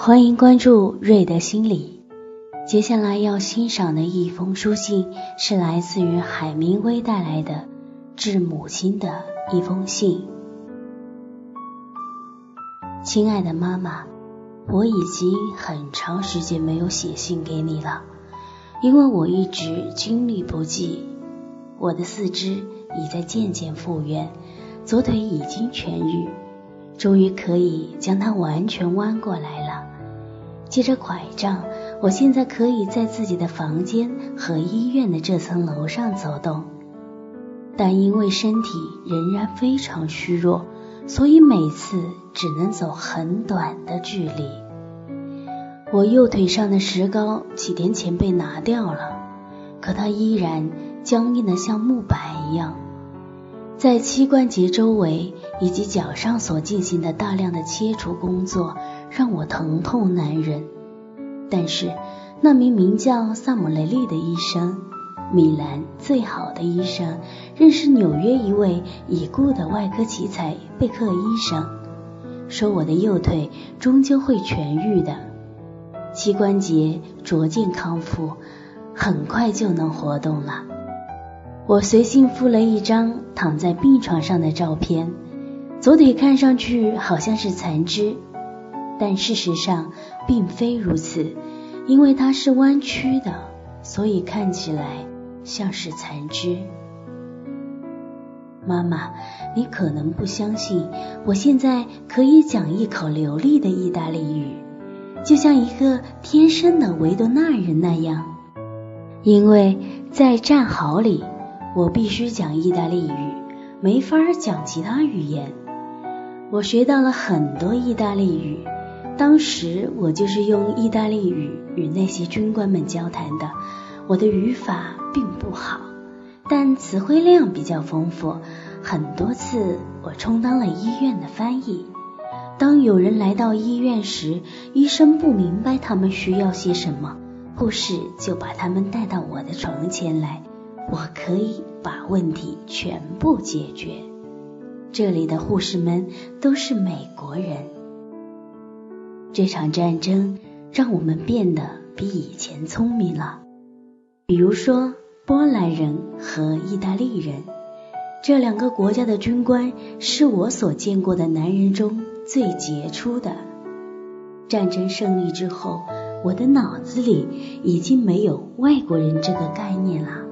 欢迎关注瑞德心理。接下来要欣赏的一封书信是来自于海明威带来的致母亲的一封信。亲爱的妈妈，我已经很长时间没有写信给你了，因为我一直精力不济。我的四肢已在渐渐复原，左腿已经痊愈，终于可以将它完全弯过来了。借着拐杖，我现在可以在自己的房间和医院的这层楼上走动，但因为身体仍然非常虚弱，所以每次只能走很短的距离。我右腿上的石膏几天前被拿掉了，可它依然僵硬的像木板一样，在膝关节周围以及脚上所进行的大量的切除工作。让我疼痛难忍，但是那名名叫萨姆雷利的医生，米兰最好的医生，认识纽约一位已故的外科奇才贝克医生，说我的右腿终究会痊愈的，膝关节逐渐康复，很快就能活动了。我随信附了一张躺在病床上的照片，左腿看上去好像是残肢。但事实上并非如此，因为它是弯曲的，所以看起来像是残肢。妈妈，你可能不相信，我现在可以讲一口流利的意大利语，就像一个天生的维多纳人那样。因为在战壕里，我必须讲意大利语，没法讲其他语言。我学到了很多意大利语。当时我就是用意大利语与那些军官们交谈的，我的语法并不好，但词汇量比较丰富。很多次我充当了医院的翻译。当有人来到医院时，医生不明白他们需要些什么，护士就把他们带到我的床前来，我可以把问题全部解决。这里的护士们都是美国人。这场战争让我们变得比以前聪明了。比如说，波兰人和意大利人这两个国家的军官是我所见过的男人中最杰出的。战争胜利之后，我的脑子里已经没有外国人这个概念了，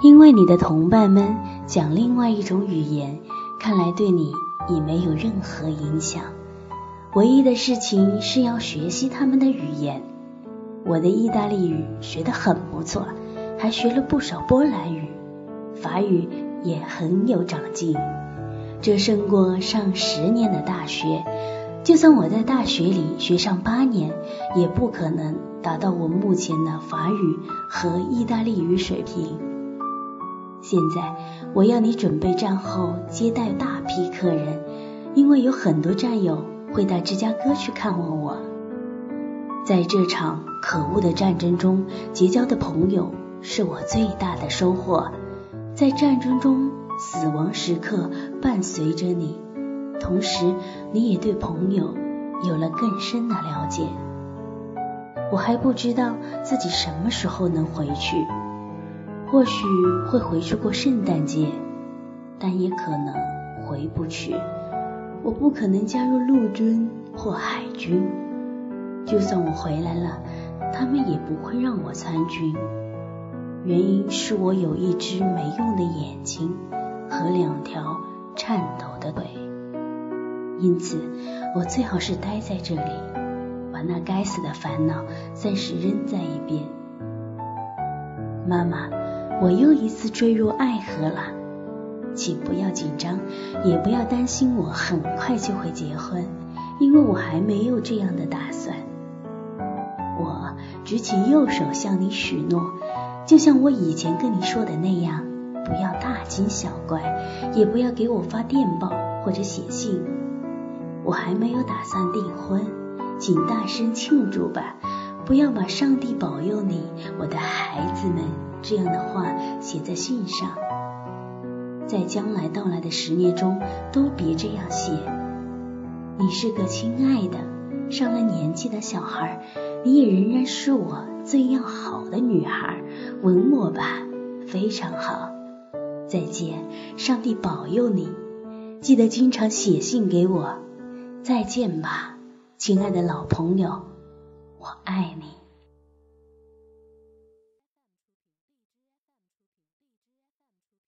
因为你的同伴们讲另外一种语言，看来对你已没有任何影响。唯一的事情是要学习他们的语言。我的意大利语学得很不错，还学了不少波兰语，法语也很有长进。这胜过上十年的大学。就算我在大学里学上八年，也不可能达到我目前的法语和意大利语水平。现在我要你准备战后接待大批客人，因为有很多战友。会到芝加哥去看望我。在这场可恶的战争中结交的朋友是我最大的收获。在战争中，死亡时刻伴随着你，同时你也对朋友有了更深的了解。我还不知道自己什么时候能回去，或许会回去过圣诞节，但也可能回不去。我不可能加入陆军或海军，就算我回来了，他们也不会让我参军。原因是我有一只没用的眼睛和两条颤抖的腿，因此我最好是待在这里，把那该死的烦恼暂时扔在一边。妈妈，我又一次坠入爱河了。请不要紧张，也不要担心，我很快就会结婚，因为我还没有这样的打算。我举起右手向你许诺，就像我以前跟你说的那样，不要大惊小怪，也不要给我发电报或者写信。我还没有打算订婚，请大声庆祝吧，不要把“上帝保佑你，我的孩子们”这样的话写在信上。在将来到来的十年中，都别这样写。你是个亲爱的、上了年纪的小孩，你也仍然是我最要好的女孩。吻我吧，非常好。再见，上帝保佑你。记得经常写信给我。再见吧，亲爱的老朋友，我爱你。